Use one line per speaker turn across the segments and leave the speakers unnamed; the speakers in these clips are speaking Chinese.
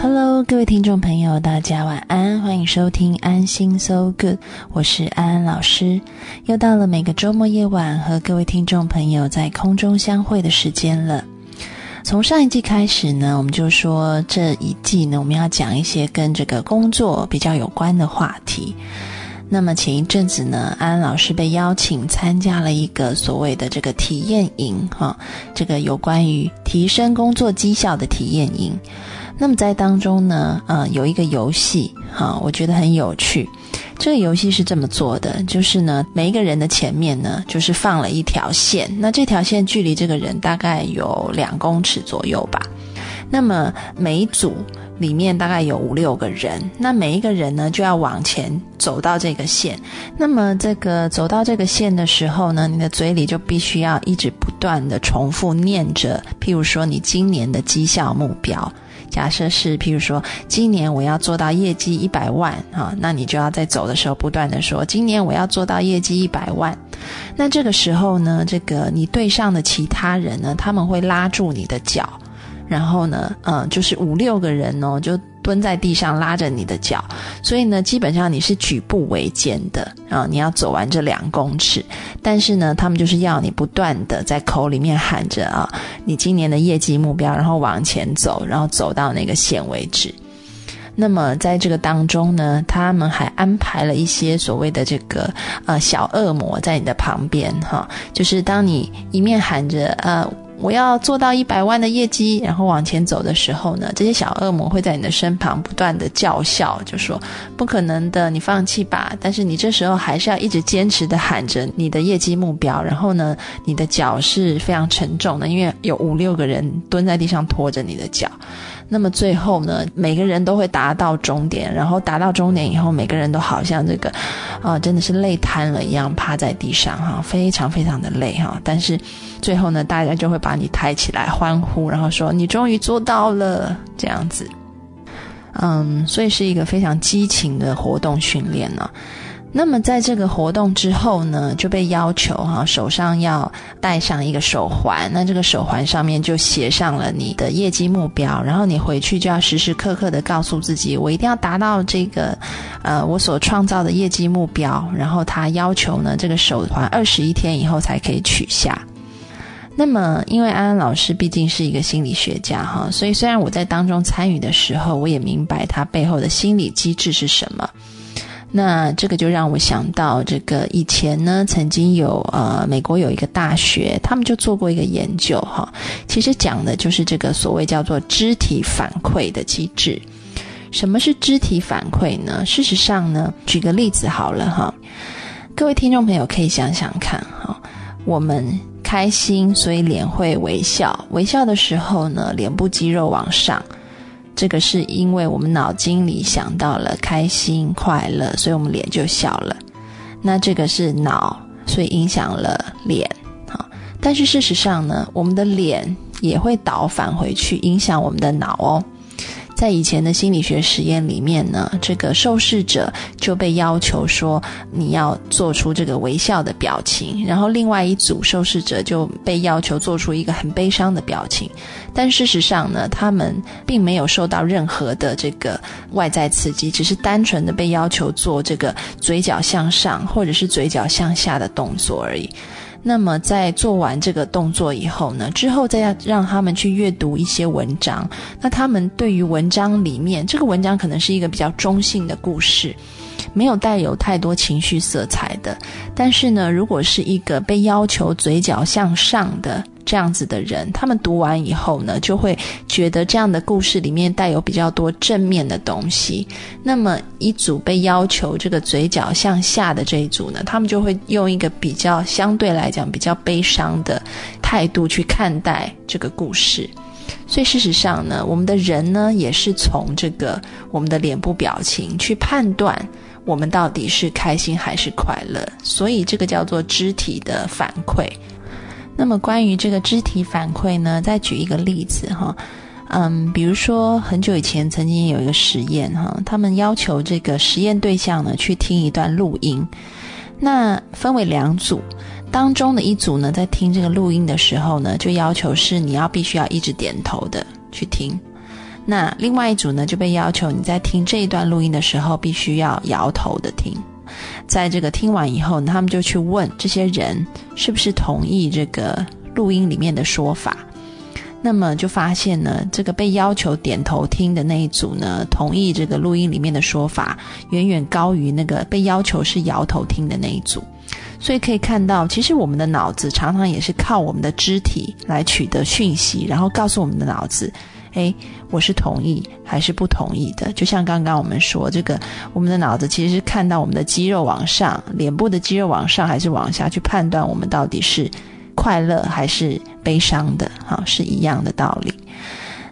Hello，各位听众朋友，大家晚安，欢迎收听安心 So Good，我是安安老师。又到了每个周末夜晚和各位听众朋友在空中相会的时间了。从上一季开始呢，我们就说这一季呢，我们要讲一些跟这个工作比较有关的话题。那么前一阵子呢，安安老师被邀请参加了一个所谓的这个体验营，哈，这个有关于提升工作绩效的体验营。那么在当中呢，呃，有一个游戏，哈，我觉得很有趣。这个游戏是这么做的，就是呢，每一个人的前面呢，就是放了一条线，那这条线距离这个人大概有两公尺左右吧。那么每组里面大概有五六个人，那每一个人呢就要往前走到这个线。那么这个走到这个线的时候呢，你的嘴里就必须要一直不断的重复念着，譬如说你今年的绩效目标。假设是，譬如说，今年我要做到业绩一百万，哈，那你就要在走的时候不断的说，今年我要做到业绩一百万。那这个时候呢，这个你对上的其他人呢，他们会拉住你的脚，然后呢，嗯，就是五六个人哦，就。蹲在地上拉着你的脚，所以呢，基本上你是举步维艰的啊！你要走完这两公尺，但是呢，他们就是要你不断的在口里面喊着啊，你今年的业绩目标，然后往前走，然后走到那个线为止。那么在这个当中呢，他们还安排了一些所谓的这个呃小恶魔在你的旁边哈，就是当你一面喊着呃。我要做到一百万的业绩，然后往前走的时候呢，这些小恶魔会在你的身旁不断的叫嚣，就说不可能的，你放弃吧。但是你这时候还是要一直坚持的喊着你的业绩目标，然后呢，你的脚是非常沉重的，因为有五六个人蹲在地上拖着你的脚。那么最后呢，每个人都会达到终点，然后达到终点以后，每个人都好像这个，啊，真的是累瘫了一样，趴在地上哈，非常非常的累哈。但是最后呢，大家就会把你抬起来欢呼，然后说你终于做到了这样子。嗯，所以是一个非常激情的活动训练呢。那么在这个活动之后呢，就被要求哈手上要戴上一个手环，那这个手环上面就写上了你的业绩目标，然后你回去就要时时刻刻的告诉自己，我一定要达到这个，呃，我所创造的业绩目标。然后他要求呢，这个手环二十一天以后才可以取下。那么因为安安老师毕竟是一个心理学家哈，所以虽然我在当中参与的时候，我也明白他背后的心理机制是什么。那这个就让我想到，这个以前呢，曾经有呃，美国有一个大学，他们就做过一个研究哈，其实讲的就是这个所谓叫做肢体反馈的机制。什么是肢体反馈呢？事实上呢，举个例子好了哈，各位听众朋友可以想想看哈，我们开心，所以脸会微笑，微笑的时候呢，脸部肌肉往上。这个是因为我们脑筋里想到了开心快乐，所以我们脸就笑了。那这个是脑，所以影响了脸。好，但是事实上呢，我们的脸也会倒返回去影响我们的脑哦。在以前的心理学实验里面呢，这个受试者就被要求说你要做出这个微笑的表情，然后另外一组受试者就被要求做出一个很悲伤的表情。但事实上呢，他们并没有受到任何的这个外在刺激，只是单纯的被要求做这个嘴角向上或者是嘴角向下的动作而已。那么在做完这个动作以后呢，之后再要让他们去阅读一些文章。那他们对于文章里面这个文章可能是一个比较中性的故事，没有带有太多情绪色彩的。但是呢，如果是一个被要求嘴角向上的。这样子的人，他们读完以后呢，就会觉得这样的故事里面带有比较多正面的东西。那么一组被要求这个嘴角向下的这一组呢，他们就会用一个比较相对来讲比较悲伤的态度去看待这个故事。所以事实上呢，我们的人呢，也是从这个我们的脸部表情去判断我们到底是开心还是快乐。所以这个叫做肢体的反馈。那么关于这个肢体反馈呢，再举一个例子哈，嗯，比如说很久以前曾经有一个实验哈，他们要求这个实验对象呢去听一段录音，那分为两组，当中的一组呢在听这个录音的时候呢，就要求是你要必须要一直点头的去听，那另外一组呢就被要求你在听这一段录音的时候，必须要摇头的听。在这个听完以后，他们就去问这些人是不是同意这个录音里面的说法。那么就发现呢，这个被要求点头听的那一组呢，同意这个录音里面的说法，远远高于那个被要求是摇头听的那一组。所以可以看到，其实我们的脑子常常也是靠我们的肢体来取得讯息，然后告诉我们的脑子。哎，我是同意还是不同意的？就像刚刚我们说，这个我们的脑子其实是看到我们的肌肉往上，脸部的肌肉往上还是往下去判断我们到底是快乐还是悲伤的，哈，是一样的道理。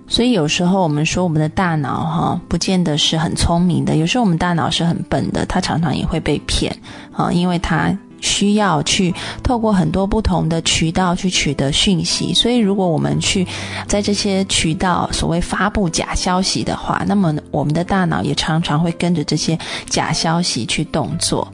所以有时候我们说我们的大脑，哈，不见得是很聪明的，有时候我们大脑是很笨的，它常常也会被骗，啊，因为它。需要去透过很多不同的渠道去取得讯息，所以如果我们去在这些渠道所谓发布假消息的话，那么我们的大脑也常常会跟着这些假消息去动作。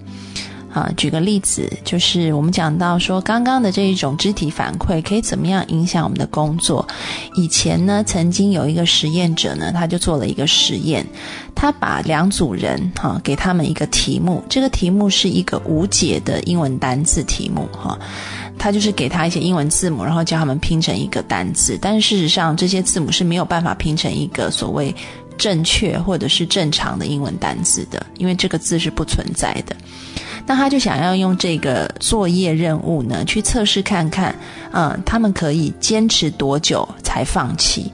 啊，举个例子，就是我们讲到说，刚刚的这一种肢体反馈可以怎么样影响我们的工作？以前呢，曾经有一个实验者呢，他就做了一个实验，他把两组人哈，给他们一个题目，这个题目是一个无解的英文单字题目哈，他就是给他一些英文字母，然后叫他们拼成一个单字，但事实上这些字母是没有办法拼成一个所谓正确或者是正常的英文单字的，因为这个字是不存在的。那他就想要用这个作业任务呢，去测试看看，嗯，他们可以坚持多久才放弃。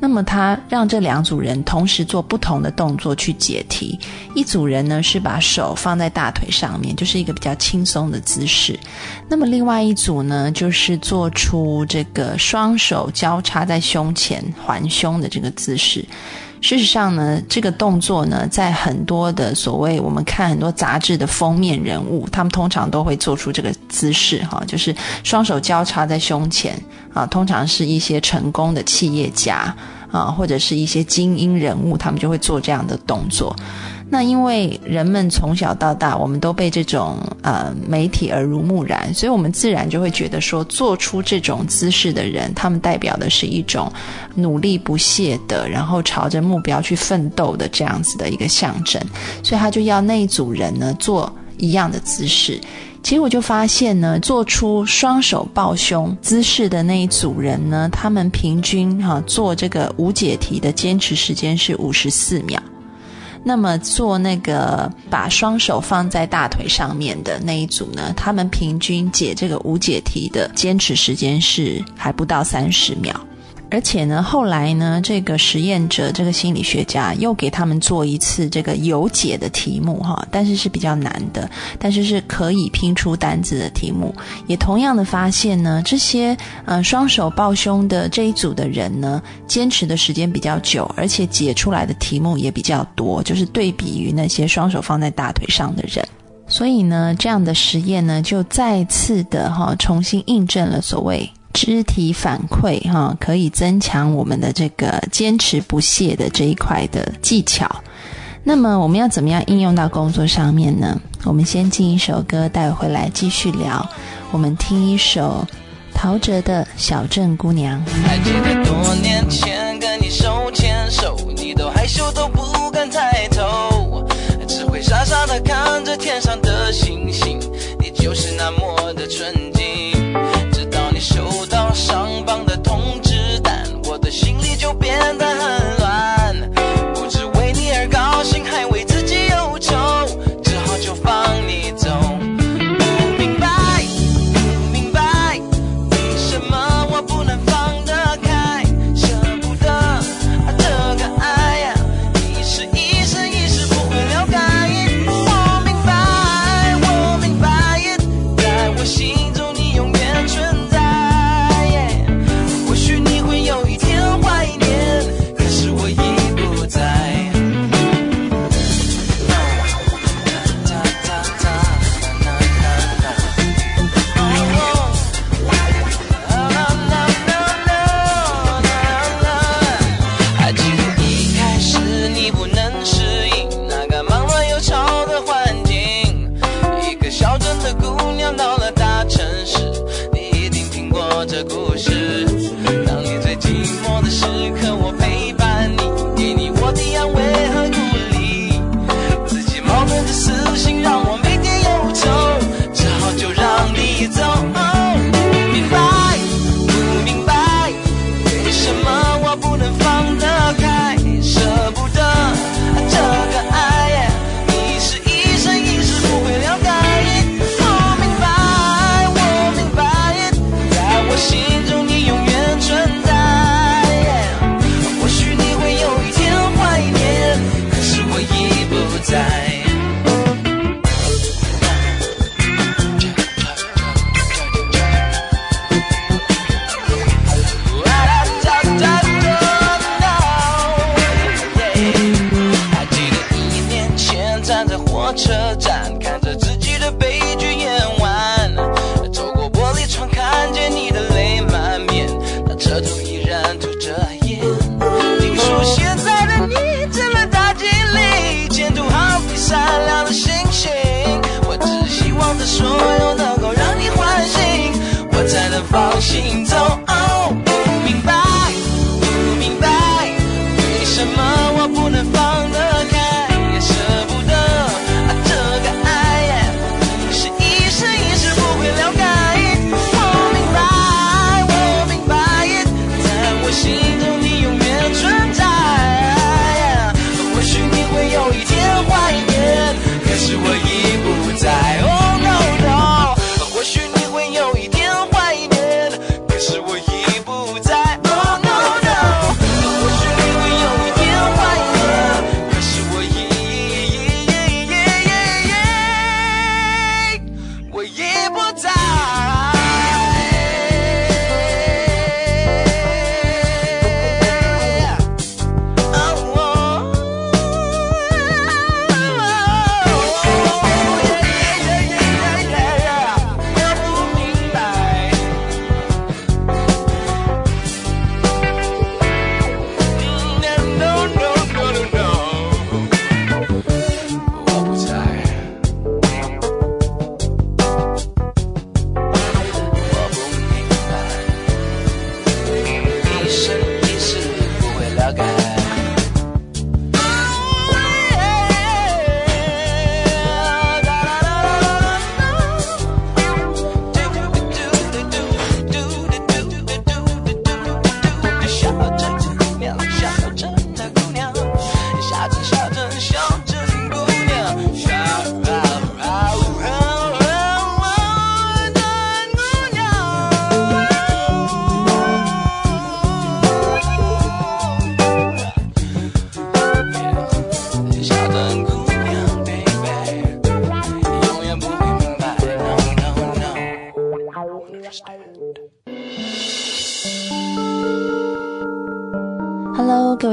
那么他让这两组人同时做不同的动作去解题。一组人呢是把手放在大腿上面，就是一个比较轻松的姿势。那么另外一组呢，就是做出这个双手交叉在胸前环胸的这个姿势。事实上呢，这个动作呢，在很多的所谓我们看很多杂志的封面人物，他们通常都会做出这个姿势哈，就是双手交叉在胸前啊，通常是一些成功的企业家啊，或者是一些精英人物，他们就会做这样的动作。那因为人们从小到大，我们都被这种呃媒体耳濡目染，所以我们自然就会觉得说，做出这种姿势的人，他们代表的是一种努力不懈的，然后朝着目标去奋斗的这样子的一个象征。所以他就要那一组人呢做一样的姿势。结果就发现呢，做出双手抱胸姿势的那一组人呢，他们平均哈做这个无解题的坚持时间是五十四秒。那么做那个把双手放在大腿上面的那一组呢，他们平均解这个无解题的坚持时间是还不到三十秒。而且呢，后来呢，这个实验者，这个心理学家又给他们做一次这个有解的题目，哈，但是是比较难的，但是是可以拼出单字的题目。也同样的发现呢，这些呃双手抱胸的这一组的人呢，坚持的时间比较久，而且解出来的题目也比较多，就是对比于那些双手放在大腿上的人。所以呢，这样的实验呢，就再次的哈，重新印证了所谓。肢体反馈哈，可以增强我们的这个坚持不懈的这一块的技巧。那么我们要怎么样应用到工作上面呢？我们先进一首歌，带回来继续聊。我们听一首陶喆的《小镇姑娘》。
还记得多年前跟你手牵手，你都害羞都不敢抬头，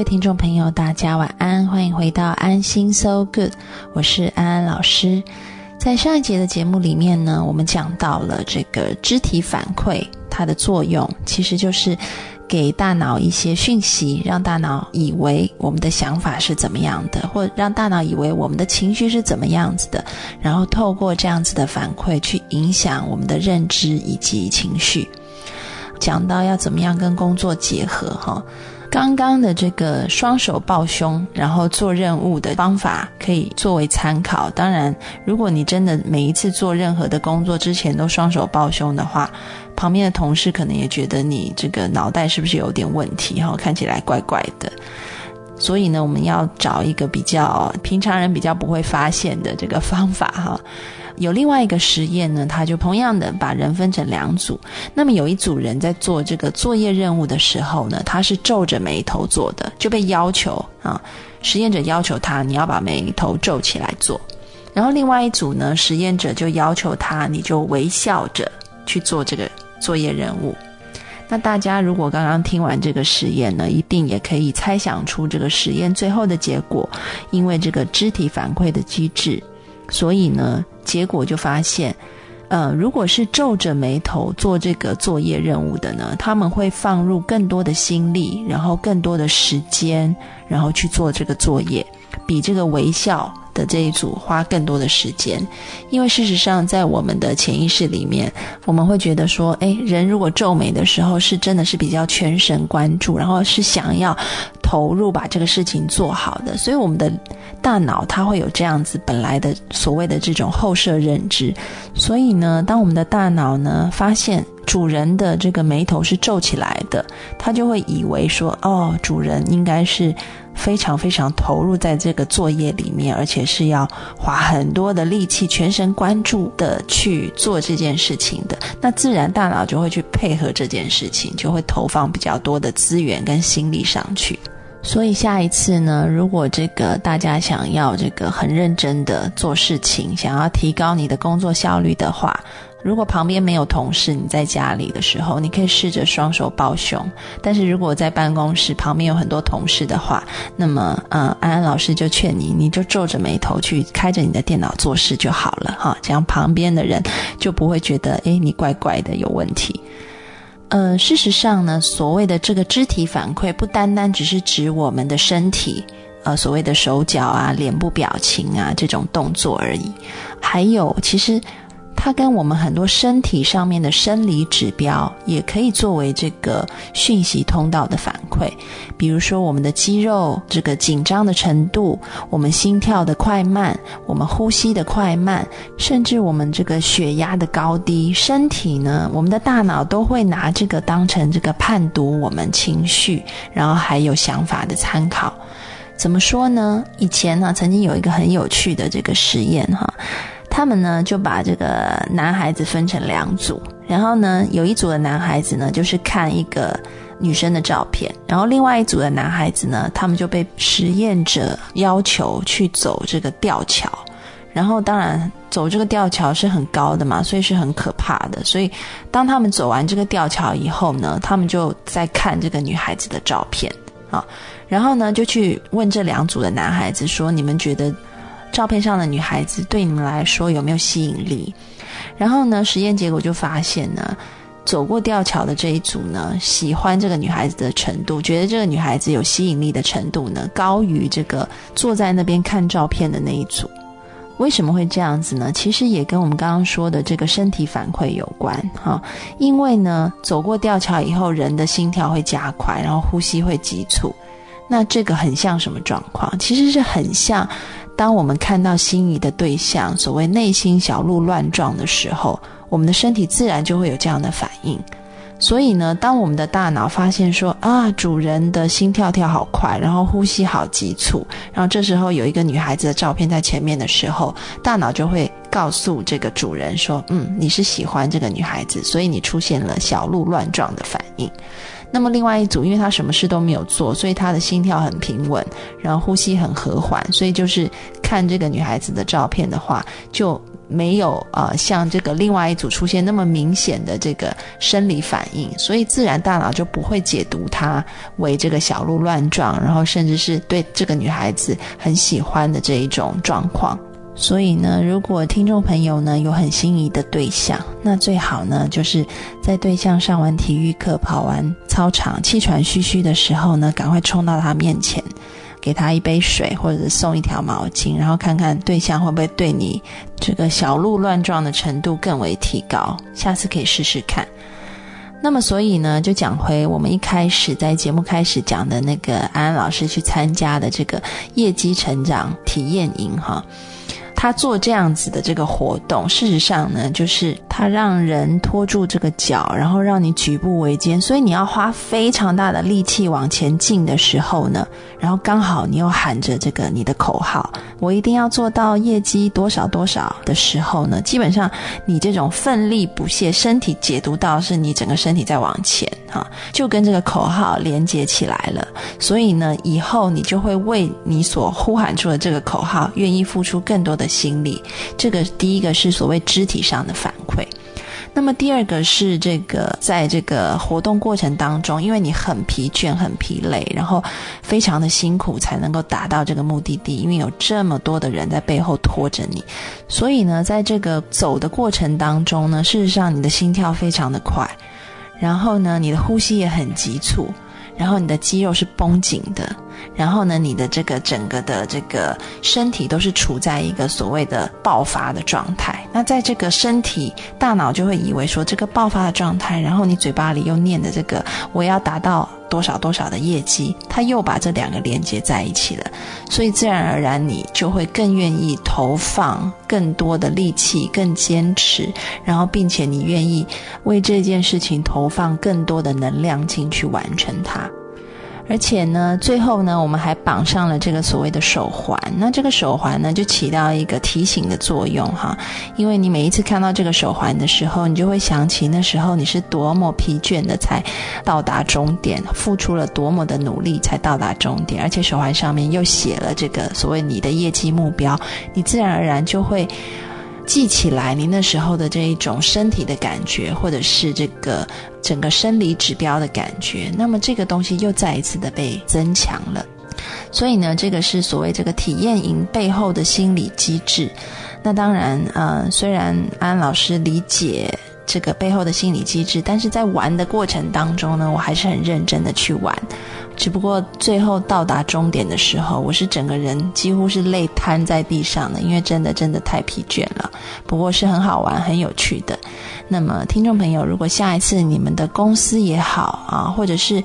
位听众朋友，大家晚安，欢迎回到安心 So Good，我是安安老师。在上一节的节目里面呢，我们讲到了这个肢体反馈，它的作用其实就是给大脑一些讯息，让大脑以为我们的想法是怎么样的，或让大脑以为我们的情绪是怎么样子的，然后透过这样子的反馈去影响我们的认知以及情绪。讲到要怎么样跟工作结合，哈。刚刚的这个双手抱胸，然后做任务的方法可以作为参考。当然，如果你真的每一次做任何的工作之前都双手抱胸的话，旁边的同事可能也觉得你这个脑袋是不是有点问题？哈，看起来怪怪的。所以呢，我们要找一个比较平常人比较不会发现的这个方法，哈。有另外一个实验呢，他就同样的把人分成两组。那么有一组人在做这个作业任务的时候呢，他是皱着眉头做的，就被要求啊，实验者要求他你要把眉头皱起来做。然后另外一组呢，实验者就要求他你就微笑着去做这个作业任务。那大家如果刚刚听完这个实验呢，一定也可以猜想出这个实验最后的结果，因为这个肢体反馈的机制。所以呢，结果就发现，呃，如果是皱着眉头做这个作业任务的呢，他们会放入更多的心力，然后更多的时间，然后去做这个作业，比这个微笑。的这一组花更多的时间，因为事实上，在我们的潜意识里面，我们会觉得说，诶，人如果皱眉的时候，是真的是比较全神贯注，然后是想要投入把这个事情做好的，所以我们的大脑它会有这样子本来的所谓的这种后设认知，所以呢，当我们的大脑呢发现主人的这个眉头是皱起来的，他就会以为说，哦，主人应该是。非常非常投入在这个作业里面，而且是要花很多的力气、全神贯注的去做这件事情的。那自然大脑就会去配合这件事情，就会投放比较多的资源跟心力上去。所以下一次呢，如果这个大家想要这个很认真的做事情，想要提高你的工作效率的话，如果旁边没有同事，你在家里的时候，你可以试着双手抱胸。但是如果在办公室旁边有很多同事的话，那么，呃，安安老师就劝你，你就皱着眉头去开着你的电脑做事就好了，哈，这样旁边的人就不会觉得，诶，你怪怪的有问题。呃，事实上呢，所谓的这个肢体反馈，不单单只是指我们的身体，呃，所谓的手脚啊、脸部表情啊这种动作而已，还有其实。它跟我们很多身体上面的生理指标也可以作为这个讯息通道的反馈，比如说我们的肌肉这个紧张的程度，我们心跳的快慢，我们呼吸的快慢，甚至我们这个血压的高低，身体呢，我们的大脑都会拿这个当成这个判读我们情绪，然后还有想法的参考。怎么说呢？以前呢，曾经有一个很有趣的这个实验哈。他们呢就把这个男孩子分成两组，然后呢有一组的男孩子呢就是看一个女生的照片，然后另外一组的男孩子呢，他们就被实验者要求去走这个吊桥，然后当然走这个吊桥是很高的嘛，所以是很可怕的。所以当他们走完这个吊桥以后呢，他们就在看这个女孩子的照片啊，然后呢就去问这两组的男孩子说：“你们觉得？”照片上的女孩子对你们来说有没有吸引力？然后呢，实验结果就发现呢，走过吊桥的这一组呢，喜欢这个女孩子的程度，觉得这个女孩子有吸引力的程度呢，高于这个坐在那边看照片的那一组。为什么会这样子呢？其实也跟我们刚刚说的这个身体反馈有关哈。因为呢，走过吊桥以后，人的心跳会加快，然后呼吸会急促。那这个很像什么状况？其实是很像，当我们看到心仪的对象，所谓内心小鹿乱撞的时候，我们的身体自然就会有这样的反应。所以呢，当我们的大脑发现说啊，主人的心跳跳好快，然后呼吸好急促，然后这时候有一个女孩子的照片在前面的时候，大脑就会告诉这个主人说，嗯，你是喜欢这个女孩子，所以你出现了小鹿乱撞的反应。那么另外一组，因为他什么事都没有做，所以他的心跳很平稳，然后呼吸很和缓，所以就是看这个女孩子的照片的话，就。没有呃像这个另外一组出现那么明显的这个生理反应，所以自然大脑就不会解读它为这个小鹿乱撞，然后甚至是对这个女孩子很喜欢的这一种状况。所以呢，如果听众朋友呢有很心仪的对象，那最好呢就是在对象上完体育课、跑完操场、气喘吁吁的时候呢，赶快冲到他面前。给他一杯水，或者送一条毛巾，然后看看对象会不会对你这个小鹿乱撞的程度更为提高。下次可以试试看。那么，所以呢，就讲回我们一开始在节目开始讲的那个安安老师去参加的这个业绩成长体验营哈。他做这样子的这个活动，事实上呢，就是他让人拖住这个脚，然后让你举步维艰，所以你要花非常大的力气往前进的时候呢，然后刚好你又喊着这个你的口号，我一定要做到业绩多少多少的时候呢，基本上你这种奋力不懈，身体解读到是你整个身体在往前哈，就跟这个口号连接起来了，所以呢，以后你就会为你所呼喊出的这个口号，愿意付出更多的。心理，这个第一个是所谓肢体上的反馈，那么第二个是这个在这个活动过程当中，因为你很疲倦、很疲累，然后非常的辛苦才能够达到这个目的地，因为有这么多的人在背后拖着你，所以呢，在这个走的过程当中呢，事实上你的心跳非常的快，然后呢，你的呼吸也很急促，然后你的肌肉是绷紧的。然后呢，你的这个整个的这个身体都是处在一个所谓的爆发的状态。那在这个身体，大脑就会以为说这个爆发的状态，然后你嘴巴里又念的这个我要达到多少多少的业绩，它又把这两个连接在一起了。所以自然而然你就会更愿意投放更多的力气，更坚持，然后并且你愿意为这件事情投放更多的能量进去完成它。而且呢，最后呢，我们还绑上了这个所谓的手环。那这个手环呢，就起到一个提醒的作用哈。因为你每一次看到这个手环的时候，你就会想起那时候你是多么疲倦的才到达终点，付出了多么的努力才到达终点。而且手环上面又写了这个所谓你的业绩目标，你自然而然就会。记起来，您那时候的这一种身体的感觉，或者是这个整个生理指标的感觉，那么这个东西又再一次的被增强了。所以呢，这个是所谓这个体验营背后的心理机制。那当然，呃，虽然安老师理解。这个背后的心理机制，但是在玩的过程当中呢，我还是很认真的去玩，只不过最后到达终点的时候，我是整个人几乎是累瘫在地上的，因为真的真的太疲倦了。不过是很好玩、很有趣的。那么，听众朋友，如果下一次你们的公司也好啊，或者是。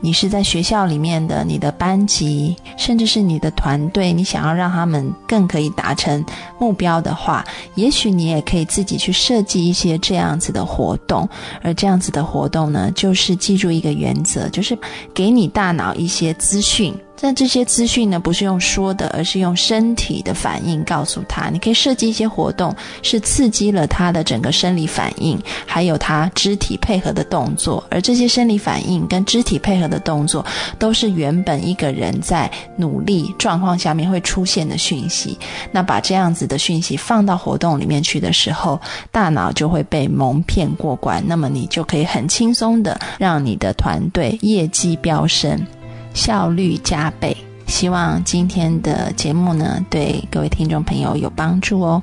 你是在学校里面的，你的班级，甚至是你的团队，你想要让他们更可以达成目标的话，也许你也可以自己去设计一些这样子的活动。而这样子的活动呢，就是记住一个原则，就是给你大脑一些资讯。但这些资讯呢，不是用说的，而是用身体的反应告诉他。你可以设计一些活动，是刺激了他的整个生理反应，还有他肢体配合的动作。而这些生理反应跟肢体配合的动作，都是原本一个人在努力状况下面会出现的讯息。那把这样子的讯息放到活动里面去的时候，大脑就会被蒙骗过关。那么你就可以很轻松的让你的团队业绩飙升。效率加倍，希望今天的节目呢，对各位听众朋友有帮助哦。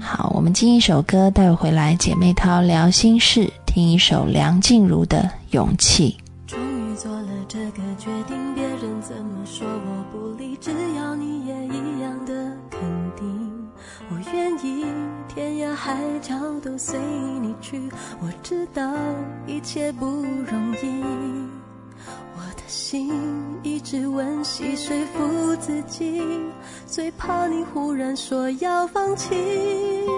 好，我们进一首歌，待会回来姐妹淘聊心事，听一首梁静茹的《勇气》。
终于做了这个决定，别人怎么说我不理，只要你也一样的肯定，我愿意天涯海角都随你去。我知道一切不容易，心一直温习说服自己最怕你忽然说要放弃。